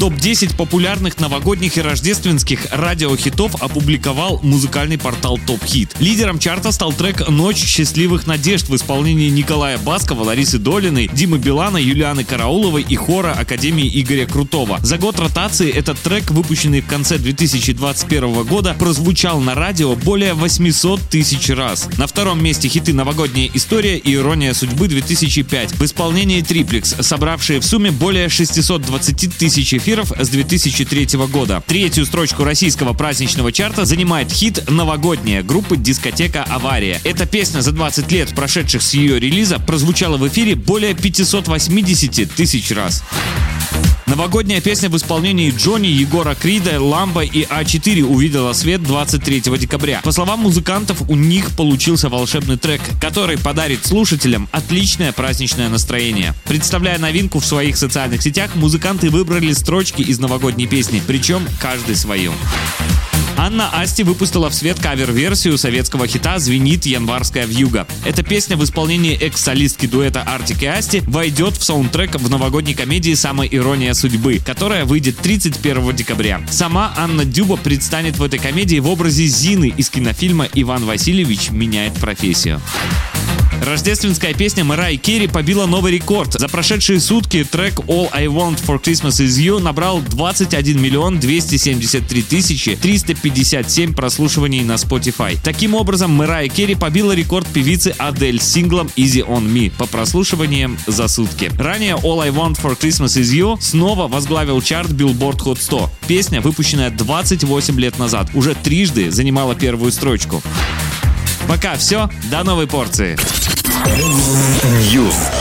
Топ-10 популярных новогодних и рождественских радиохитов опубликовал музыкальный портал Топ Хит. Лидером чарта стал трек «Ночь счастливых надежд» в исполнении Николая Баскова, Ларисы Долиной, Димы Билана, Юлианы Карауловой и хора Академии Игоря Крутого. За год ротации этот трек, выпущенный в конце 2021 года, прозвучал на радио более 800 тысяч раз. На втором месте хиты «Новогодняя история» и «Ирония судьбы 2005» в исполнении Триплекс, собравшие в сумме более 620 тысяч эфиров эфиров с 2003 года. Третью строчку российского праздничного чарта занимает хит «Новогодняя» группы «Дискотека Авария». Эта песня за 20 лет, прошедших с ее релиза, прозвучала в эфире более 580 тысяч раз. Новогодняя песня в исполнении Джонни, Егора Крида, Ламба и А4 увидела свет 23 декабря. По словам музыкантов, у них получился волшебный трек, который подарит слушателям отличное праздничное настроение. Представляя новинку в своих социальных сетях, музыканты выбрали строчки из новогодней песни, причем каждый свою. Анна Асти выпустила в свет кавер-версию советского хита «Звенит январская вьюга». Эта песня в исполнении экс-солистки дуэта Артик и Асти войдет в саундтрек в новогодней комедии «Самая ирония судьбы», которая выйдет 31 декабря. Сама Анна Дюба предстанет в этой комедии в образе Зины из кинофильма «Иван Васильевич меняет профессию». Рождественская песня Мэрай Керри побила новый рекорд. За прошедшие сутки трек All I Want for Christmas Is You набрал 21 миллион 273 тысячи 357 прослушиваний на Spotify. Таким образом, Мэрай Керри побила рекорд певицы Адель с синглом Easy On Me по прослушиваниям за сутки. Ранее All I Want for Christmas Is You снова возглавил чарт Billboard Hot 100. Песня, выпущенная 28 лет назад, уже трижды занимала первую строчку. Пока все, до новой порции. News.